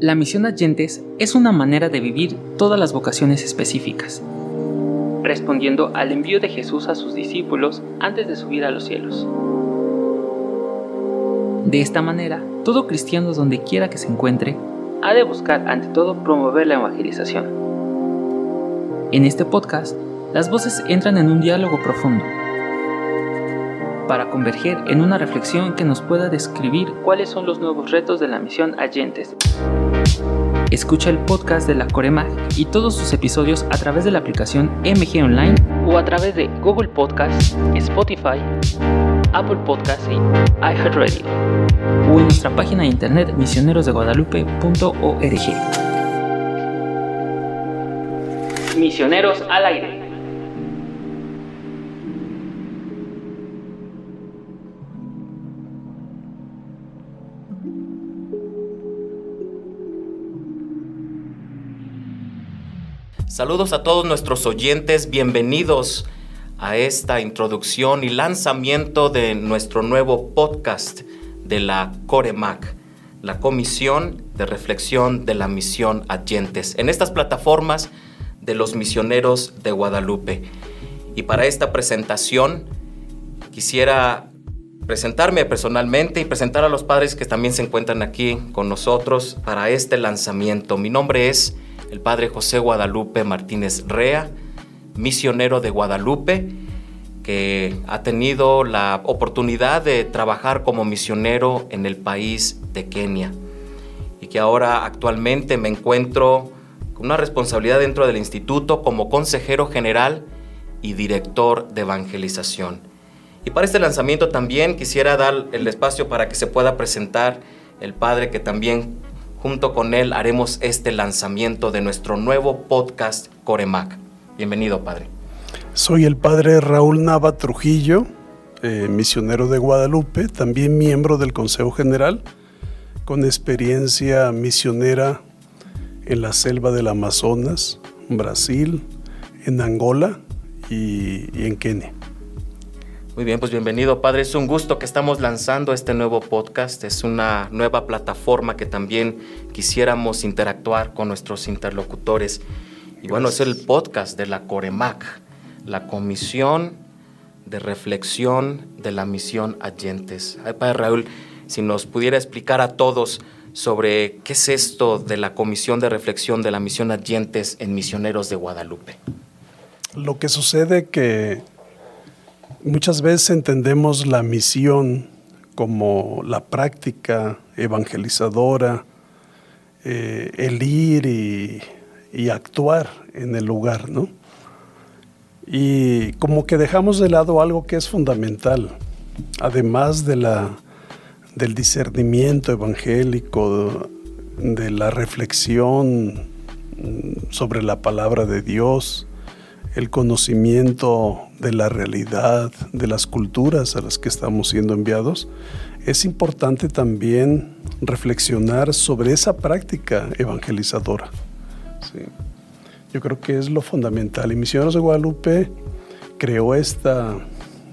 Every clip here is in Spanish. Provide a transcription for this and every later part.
La misión Agentes es una manera de vivir todas las vocaciones específicas, respondiendo al envío de Jesús a sus discípulos antes de subir a los cielos. De esta manera, todo cristiano donde quiera que se encuentre, ha de buscar ante todo promover la evangelización. En este podcast, las voces entran en un diálogo profundo para converger en una reflexión que nos pueda describir cuáles son los nuevos retos de la misión Agentes. Escucha el podcast de la Coremag y todos sus episodios a través de la aplicación MG Online o a través de Google Podcast, Spotify, Apple Podcasts y iHeartRadio o en nuestra página de internet misionerosdeguadalupe.org. Misioneros al aire. Saludos a todos nuestros oyentes, bienvenidos a esta introducción y lanzamiento de nuestro nuevo podcast de la COREMAC, la Comisión de Reflexión de la Misión Agentes, en estas plataformas de los misioneros de Guadalupe. Y para esta presentación quisiera presentarme personalmente y presentar a los padres que también se encuentran aquí con nosotros para este lanzamiento. Mi nombre es el padre José Guadalupe Martínez Rea, misionero de Guadalupe, que ha tenido la oportunidad de trabajar como misionero en el país de Kenia y que ahora actualmente me encuentro con una responsabilidad dentro del instituto como consejero general y director de evangelización. Y para este lanzamiento también quisiera dar el espacio para que se pueda presentar el padre que también Junto con él haremos este lanzamiento de nuestro nuevo podcast Coremac. Bienvenido, Padre. Soy el Padre Raúl Nava Trujillo, eh, misionero de Guadalupe, también miembro del Consejo General, con experiencia misionera en la selva del Amazonas, Brasil, en Angola y en Kenia. Muy bien, pues bienvenido Padre. Es un gusto que estamos lanzando este nuevo podcast. Es una nueva plataforma que también quisiéramos interactuar con nuestros interlocutores. Y bueno, es el podcast de la Coremac, la Comisión de Reflexión de la Misión Agentes. Ay, Padre Raúl, si nos pudiera explicar a todos sobre qué es esto de la Comisión de Reflexión de la Misión Agentes en Misioneros de Guadalupe. Lo que sucede que Muchas veces entendemos la misión como la práctica evangelizadora, eh, el ir y, actuar en el lugar, ¿no? Y como que dejamos de lado algo que es fundamental, además de la, del discernimiento evangélico, de la reflexión sobre la palabra de Dios, el conocimiento de la realidad, de las culturas a las que estamos siendo enviados, es importante también reflexionar sobre esa práctica evangelizadora. Yo creo que es lo fundamental. Y Misioneros de Guadalupe creó esta,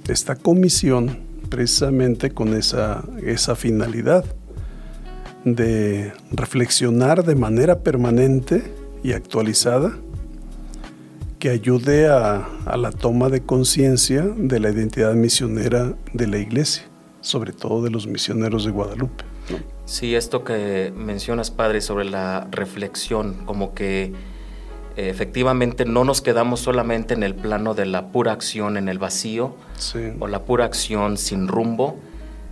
esta comisión precisamente con esa, esa finalidad de reflexionar de manera permanente y actualizada que ayude a, la toma de conciencia de la identidad misionera de la iglesia, sobre todo de los misioneros de Guadalupe. Sí, esto que mencionas, padre, sobre la reflexión, como que eh, efectivamente no nos quedamos solamente en el plano de la pura acción en el vacío o la pura acción sin rumbo,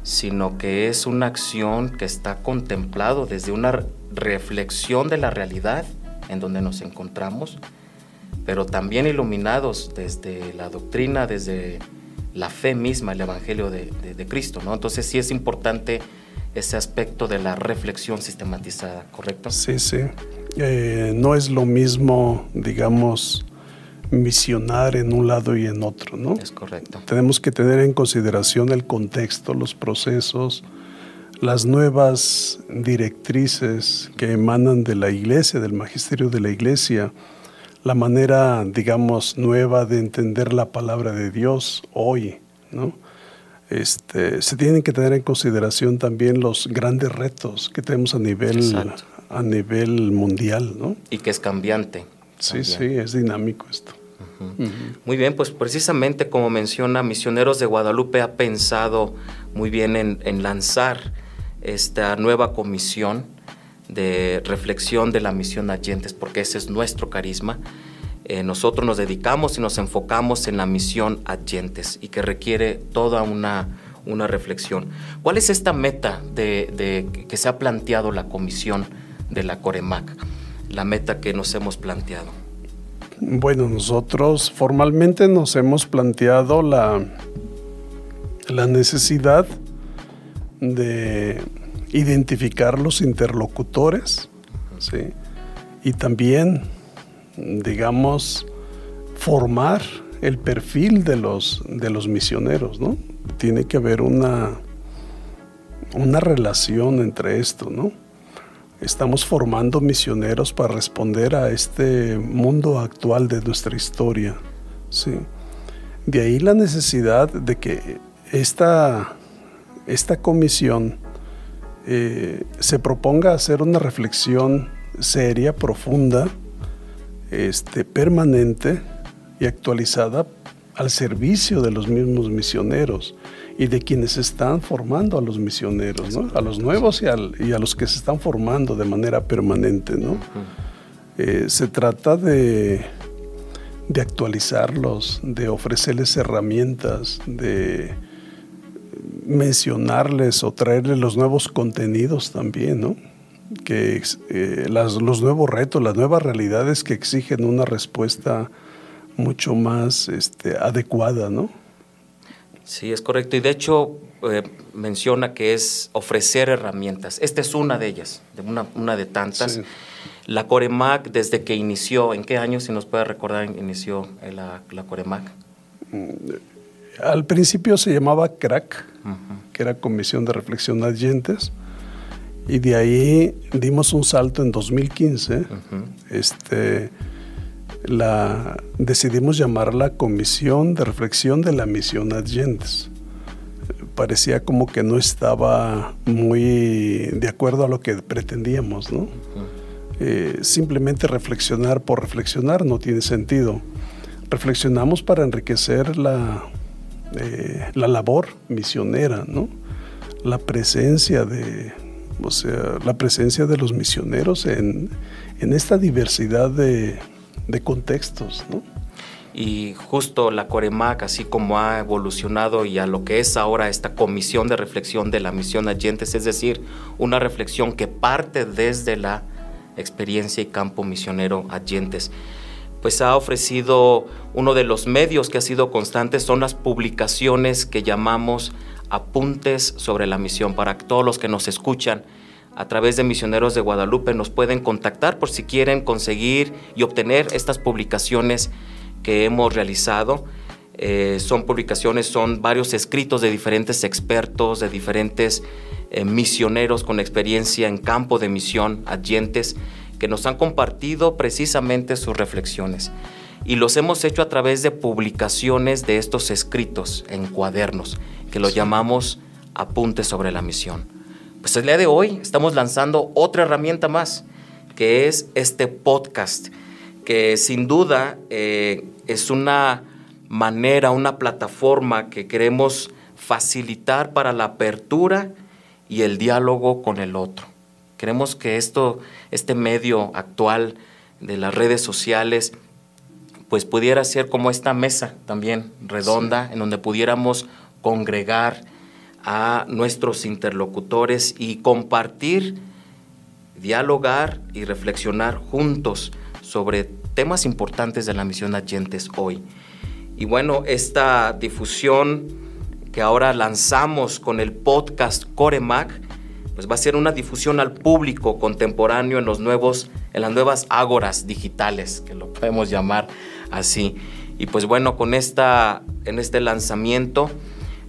sino que es una acción que está contemplado desde una reflexión de la realidad en donde nos encontramos pero también iluminados desde la doctrina, desde la fe misma, el Evangelio de, Cristo, ¿no? Entonces sí es importante ese aspecto de la reflexión sistematizada, ¿correcto? Sí, sí. Eh, no es lo mismo, digamos, misionar en un lado y en otro, ¿no? Es correcto. Tenemos que tener en consideración el contexto, los procesos, las nuevas directrices que emanan de la iglesia, del magisterio de la iglesia, la manera, digamos, nueva de entender la palabra de Dios hoy, ¿no? este, se tienen que tener en consideración también los grandes retos que tenemos a nivel, a nivel mundial, ¿no? Y que es cambiante. Sí, sí, es dinámico esto. Muy bien, pues precisamente como menciona, Misioneros de Guadalupe ha pensado muy bien en, lanzar esta nueva comisión de reflexión de la misión Allentes, porque ese es nuestro carisma. Eh, nosotros nos dedicamos y nos enfocamos en la misión Allentes y que requiere toda una, una reflexión. ¿Cuál es esta meta de, que se ha planteado la comisión de la Coremac? La meta que nos hemos planteado. Bueno, nosotros formalmente nos hemos planteado la, la necesidad de identificar los interlocutores ¿sí? y también, digamos, formar el perfil de los, de los misioneros, ¿no? Tiene que haber una, una relación entre esto, ¿no? Estamos formando misioneros para responder a este mundo actual de nuestra historia. ¿sí? De ahí la necesidad de que esta, esta comisión eh, se proponga hacer una reflexión seria, profunda, este, permanente y actualizada al servicio de los mismos misioneros y de quienes están formando a los misioneros, ¿no? a los nuevos y, a los que se están formando de manera permanente. ¿no? Eh, se trata de, de actualizarlos, de ofrecerles herramientas, de mencionarles o traerles los nuevos contenidos también, ¿no? que eh, los nuevos retos, las nuevas realidades que exigen una respuesta mucho más este, adecuada, ¿no? Sí, es correcto. Y de hecho eh, menciona que es ofrecer herramientas. Esta es una de ellas, de una, de tantas. La Coremac, desde que inició, ¿en qué año, si nos puede recordar, inició la, la Coremac? Al principio se llamaba CRAC, que era Comisión de Reflexión Adyentes, y de ahí dimos un salto en 2015. este, la, decidimos llamarla Comisión de Reflexión de la Misión Adyentes. Parecía como que no estaba muy de acuerdo a lo que pretendíamos, ¿no? Eh, simplemente reflexionar por reflexionar no tiene sentido. Reflexionamos para enriquecer la, eh, la labor misionera, ¿no? La presencia de, o sea, la presencia de los misioneros en, en esta diversidad de, de contextos, ¿no? Y justo la Coremac, así como ha evolucionado y a lo que es ahora esta comisión de reflexión de la misión Allentes, es decir, una reflexión que parte desde la experiencia y campo misionero Allentes, pues ha ofrecido uno de los medios que ha sido constante, son las publicaciones que llamamos apuntes sobre la misión, para todos los que nos escuchan a través de Misioneros de Guadalupe nos pueden contactar por si quieren conseguir y obtener estas publicaciones que hemos realizado. Eh, son publicaciones, son varios escritos de diferentes expertos, de diferentes eh, misioneros con experiencia en campo de misión, adyentes, que nos han compartido precisamente sus reflexiones. Y los hemos hecho a través de publicaciones de estos escritos en cuadernos, que lo llamamos apuntes sobre la misión. Pues el día de hoy estamos lanzando otra herramienta más, que es este podcast, que sin duda eh, es una manera, una plataforma que queremos facilitar para la apertura y el diálogo con el otro. Queremos que esto, este medio actual de las redes sociales, pues pudiera ser como esta mesa también redonda, en donde pudiéramos congregar a nuestros interlocutores y compartir, dialogar y reflexionar juntos sobre temas importantes de la misión Agentes hoy. Y bueno, esta difusión que ahora lanzamos con el podcast Coremac, pues va a ser una difusión al público contemporáneo en los nuevos, en las nuevas ágoras digitales, que lo podemos llamar así. Y pues bueno, con esta, en este lanzamiento,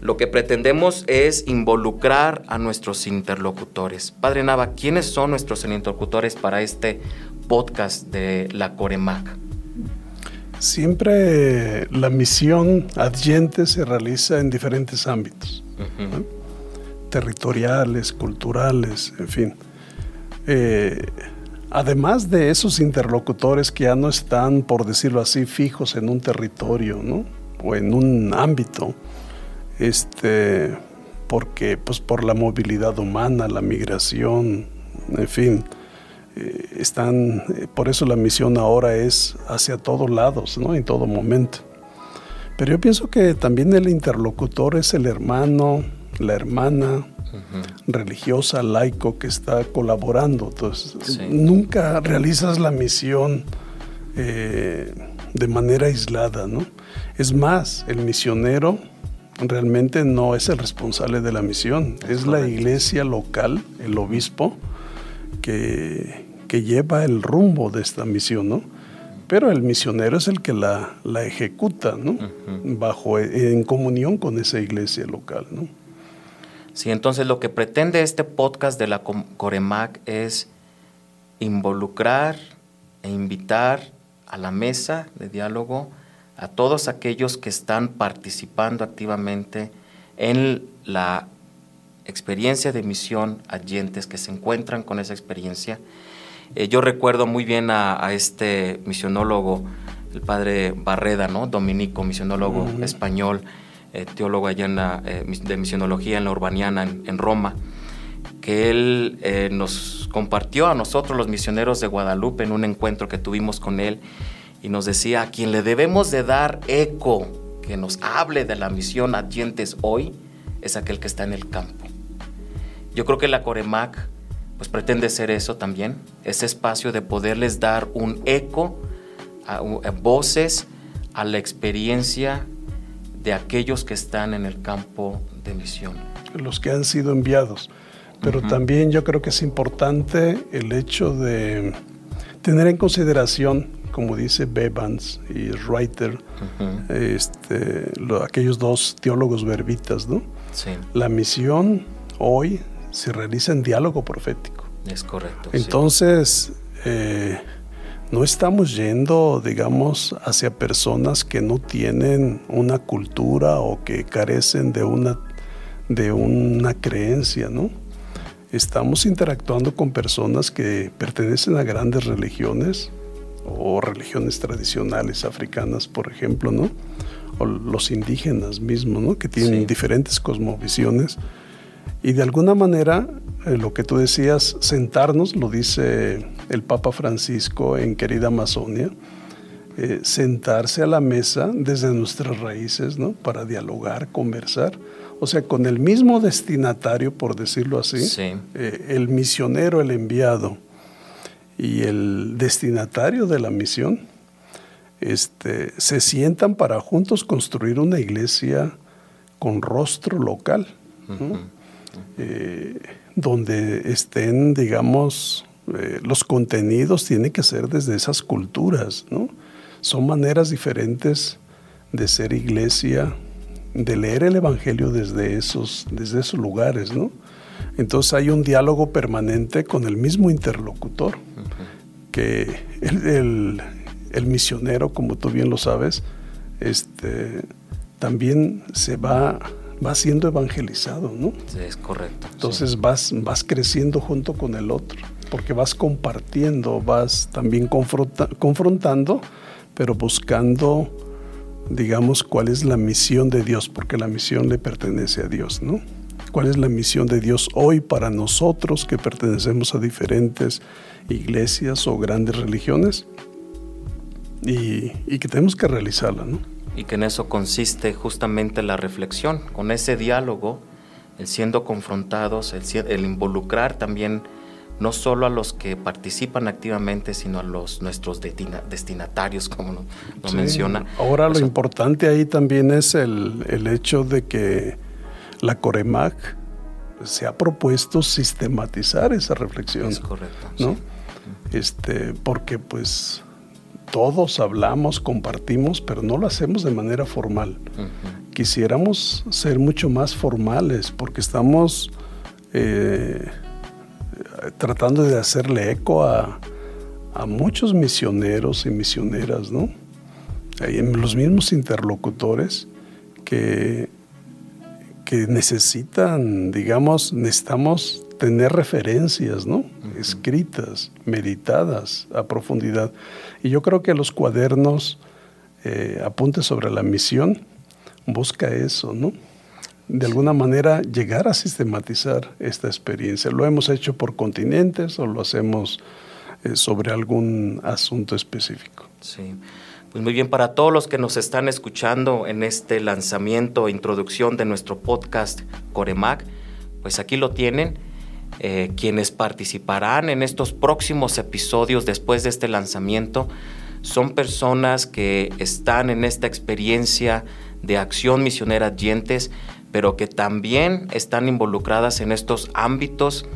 lo que pretendemos es involucrar a nuestros interlocutores. Padre Nava, ¿quiénes son nuestros interlocutores para este podcast de la Coremac? Siempre la misión adyente se realiza en diferentes ámbitos. Territoriales, culturales, en fin. Eh, además de esos interlocutores que ya no están, por decirlo así, fijos en un territorio, ¿no? O en un ámbito, este, porque pues por la movilidad humana, la migración, en fin, eh, están, eh, por eso la misión ahora es hacia todos lados, ¿no? En todo momento. Pero yo pienso que también el interlocutor es el hermano, la hermana religiosa, laico que está colaborando. Entonces, nunca realizas la misión eh, de manera aislada, ¿no? Es más, el misionero realmente no es el responsable de la misión, es, la iglesia local, el obispo, que, que, lleva el rumbo de esta misión, ¿no? Pero el misionero es el que la, la ejecuta, ¿no? Bajo, en comunión con esa iglesia local, ¿no? Sí, entonces lo que pretende este podcast de la Coremac es involucrar e invitar a la mesa de diálogo a todos aquellos que están participando activamente en la experiencia de misión, allentes que se encuentran con esa experiencia. Eh, yo recuerdo muy bien a, este misionólogo, el padre Barreda, ¿no? Dominico, misionólogo español, eh, teólogo allá en eh, de misionología en la Urbaniana, en, Roma, que él eh, nos compartió a nosotros los misioneros de Guadalupe en un encuentro que tuvimos con él y nos decía, a quien le debemos de dar eco, que nos hable de la misión Adyentes hoy, es aquel que está en el campo. Yo creo que la Coremac pues pretende ser eso también, ese espacio de poderles dar un eco, a voces a la experiencia de aquellos que están en el campo de misión. Los que han sido enviados. Pero también yo creo que es importante el hecho de tener en consideración, como dice Bevans y Reiter, este, aquellos dos teólogos verbitas, ¿no? Sí. La misión hoy se realiza en diálogo profético. Es correcto. Entonces, eh, no estamos yendo, digamos, hacia personas que no tienen una cultura o que carecen de una, de una creencia, ¿no? Estamos interactuando con personas que pertenecen a grandes religiones o religiones tradicionales africanas, por ejemplo, ¿no? O los indígenas mismos, ¿no? Que tienen diferentes cosmovisiones. Y de alguna manera, eh, lo que tú decías, sentarnos, lo dice el Papa Francisco en Querida Amazonia, eh, sentarse a la mesa desde nuestras raíces, ¿no? Para dialogar, conversar. O sea, con el mismo destinatario, por decirlo así, eh, el misionero, el enviado y el destinatario de la misión, este, se sientan para juntos construir una iglesia con rostro local, eh, donde estén, digamos, eh, los contenidos tienen que ser desde esas culturas, ¿no? Son maneras diferentes de ser iglesia, de leer el Evangelio desde esos, desde esos lugares, ¿no? Entonces hay un diálogo permanente con el mismo interlocutor, que el, el, misionero, como tú bien lo sabes, este, también se va, va siendo evangelizado, ¿no? Sí, es correcto. Entonces vas, vas creciendo junto con el otro porque vas compartiendo, vas también confrontando, pero buscando, digamos, cuál es la misión de Dios, porque la misión le pertenece a Dios, ¿no? ¿Cuál es la misión de Dios hoy para nosotros que pertenecemos a diferentes iglesias o grandes religiones? Y, que tenemos que realizarla, ¿no? Y que en eso consiste justamente la reflexión, con ese diálogo, el siendo confrontados, el involucrar también no solo a los que participan activamente, sino a los nuestros destinatarios, como lo, menciona. Ahora lo importante ahí también es el, hecho de que la Coremac se ha propuesto sistematizar esa reflexión. Es correcto. ¿no? Este, porque pues todos hablamos, compartimos, pero no lo hacemos de manera formal. Quisiéramos ser mucho más formales porque estamos eh, tratando de hacerle eco a, muchos misioneros y misioneras, ¿no? los mismos interlocutores que, que necesitan, digamos, necesitamos tener referencias, ¿no? Escritas, meditadas a profundidad. Y yo creo que los cuadernos, eh, apuntes sobre la misión, busca eso, ¿no? De alguna manera llegar a sistematizar esta experiencia. Lo hemos hecho por continentes o lo hacemos eh, sobre algún asunto específico. Sí. Pues muy bien, para todos los que nos están escuchando en este lanzamiento e introducción de nuestro podcast Coremac, pues aquí lo tienen. Eh, quienes participarán en estos próximos episodios después de este lanzamiento son personas que están en esta experiencia de acción misionera Dientes, pero que también están involucradas en estos ámbitos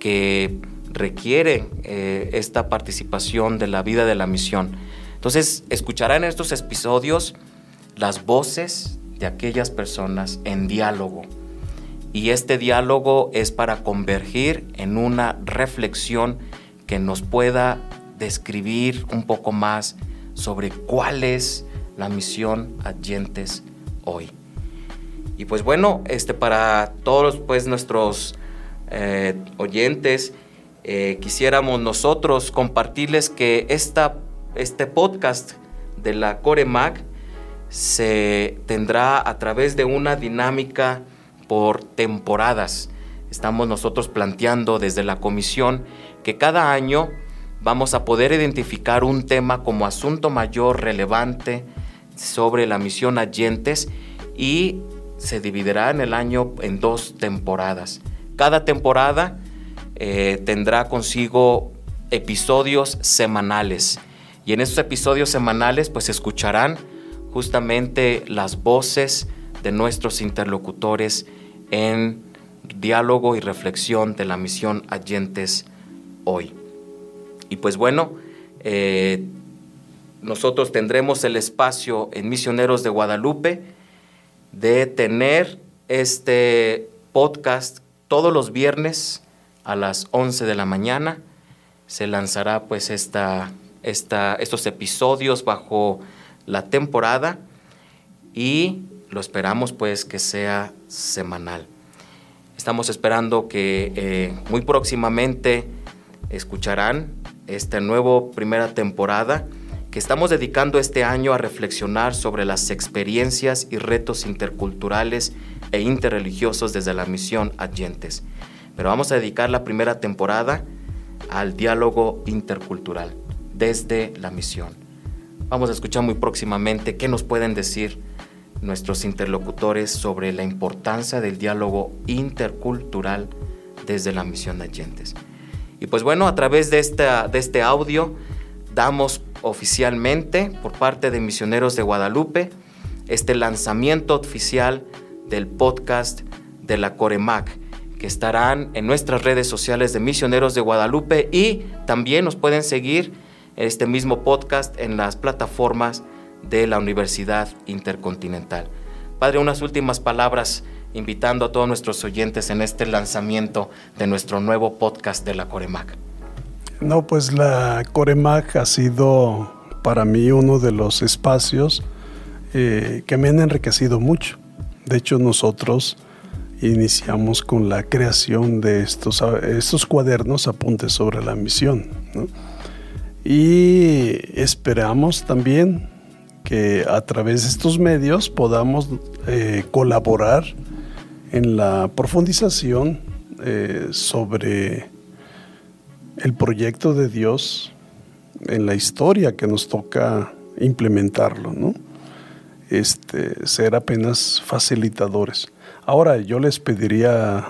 que requieren eh, esta participación de la vida de la misión. Entonces, escucharán en estos episodios las voces de aquellas personas en diálogo. Y este diálogo es para convergir en una reflexión que nos pueda describir un poco más sobre cuál es la misión Adyentes hoy. Y pues bueno, este, para todos pues, nuestros eh, oyentes, eh, quisiéramos nosotros compartirles que esta este podcast de la CoreMac se tendrá a través de una dinámica por temporadas. Estamos nosotros planteando desde la comisión que cada año vamos a poder identificar un tema como asunto mayor relevante sobre la misión Allentes y se dividirá en el año en dos temporadas. Cada temporada eh, tendrá consigo episodios semanales y en estos episodios semanales pues escucharán justamente las voces de nuestros interlocutores en diálogo y reflexión de la misión Allentes hoy. Y pues bueno, eh, nosotros tendremos el espacio en Misioneros de Guadalupe de tener este podcast todos los viernes a las 11 de la mañana. Se lanzará pues esta estos episodios bajo la temporada y lo esperamos pues que sea semanal. Estamos esperando que eh, muy próximamente escucharán esta nueva primera temporada que estamos dedicando este año a reflexionar sobre las experiencias y retos interculturales e interreligiosos desde la misión Adyentes. Pero vamos a dedicar la primera temporada al diálogo intercultural desde la misión. Vamos a escuchar muy próximamente qué nos pueden decir nuestros interlocutores sobre la importancia del diálogo intercultural desde la misión de Allentes. Y pues bueno, a través de, esta, de este audio damos oficialmente por parte de Misioneros de Guadalupe este lanzamiento oficial del podcast de la Coremac, que estarán en nuestras redes sociales de Misioneros de Guadalupe y también nos pueden seguir este mismo podcast en las plataformas de la Universidad Intercontinental. Padre, unas últimas palabras invitando a todos nuestros oyentes en este lanzamiento de nuestro nuevo podcast de la Coremac. No, pues la Coremac ha sido para mí uno de los espacios eh, que me han enriquecido mucho. De hecho, nosotros iniciamos con la creación de estos, estos cuadernos apuntes sobre la misión. ¿no? Y esperamos también que a través de estos medios podamos eh, colaborar en la profundización eh, sobre el proyecto de Dios en la historia que nos toca implementarlo, ¿no? Este, ser apenas facilitadores. Ahora yo les pediría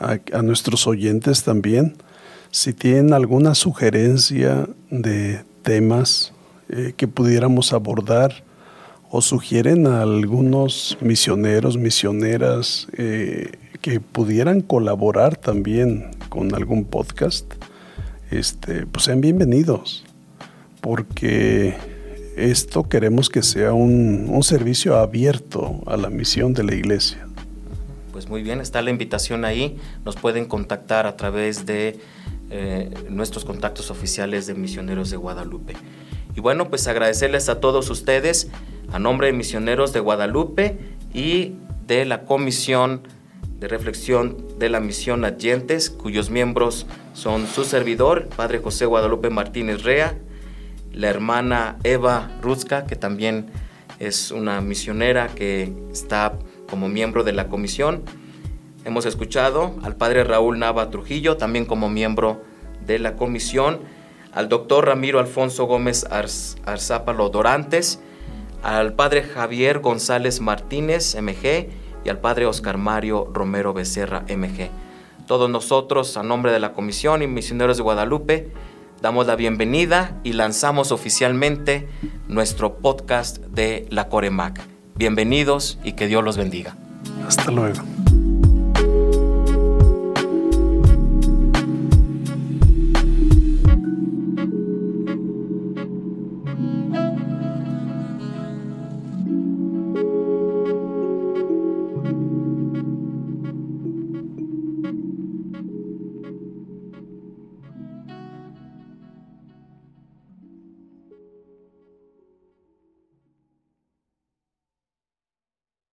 a nuestros oyentes también si tienen alguna sugerencia de temas eh, que pudiéramos abordar o sugieren a algunos misioneros, misioneras eh, que pudieran colaborar también con algún podcast, este, pues sean bienvenidos, porque esto queremos que sea un, un servicio abierto a la misión de la iglesia. Pues muy bien, está la invitación ahí, nos pueden contactar a través de eh, nuestros contactos oficiales de Misioneros de Guadalupe. Y bueno, pues agradecerles a todos ustedes, a nombre de Misioneros de Guadalupe y de la Comisión de Reflexión de la Misión Adyentes, cuyos miembros son su servidor, Padre José Guadalupe Martínez Rea, la hermana Eva Ruzka, que también es una misionera que está como miembro de la comisión. Hemos escuchado al padre Raúl Nava Trujillo, también como miembro de la comisión, al doctor Ramiro Alfonso Gómez Arzápalo Dorantes, al padre Javier González Martínez, MG, y al padre Oscar Mario Romero Becerra, MG. Todos nosotros, a nombre de la Comisión y Misioneros de Guadalupe, damos la bienvenida y lanzamos oficialmente nuestro podcast de la Coremac. Bienvenidos y que Dios los bendiga. Hasta luego.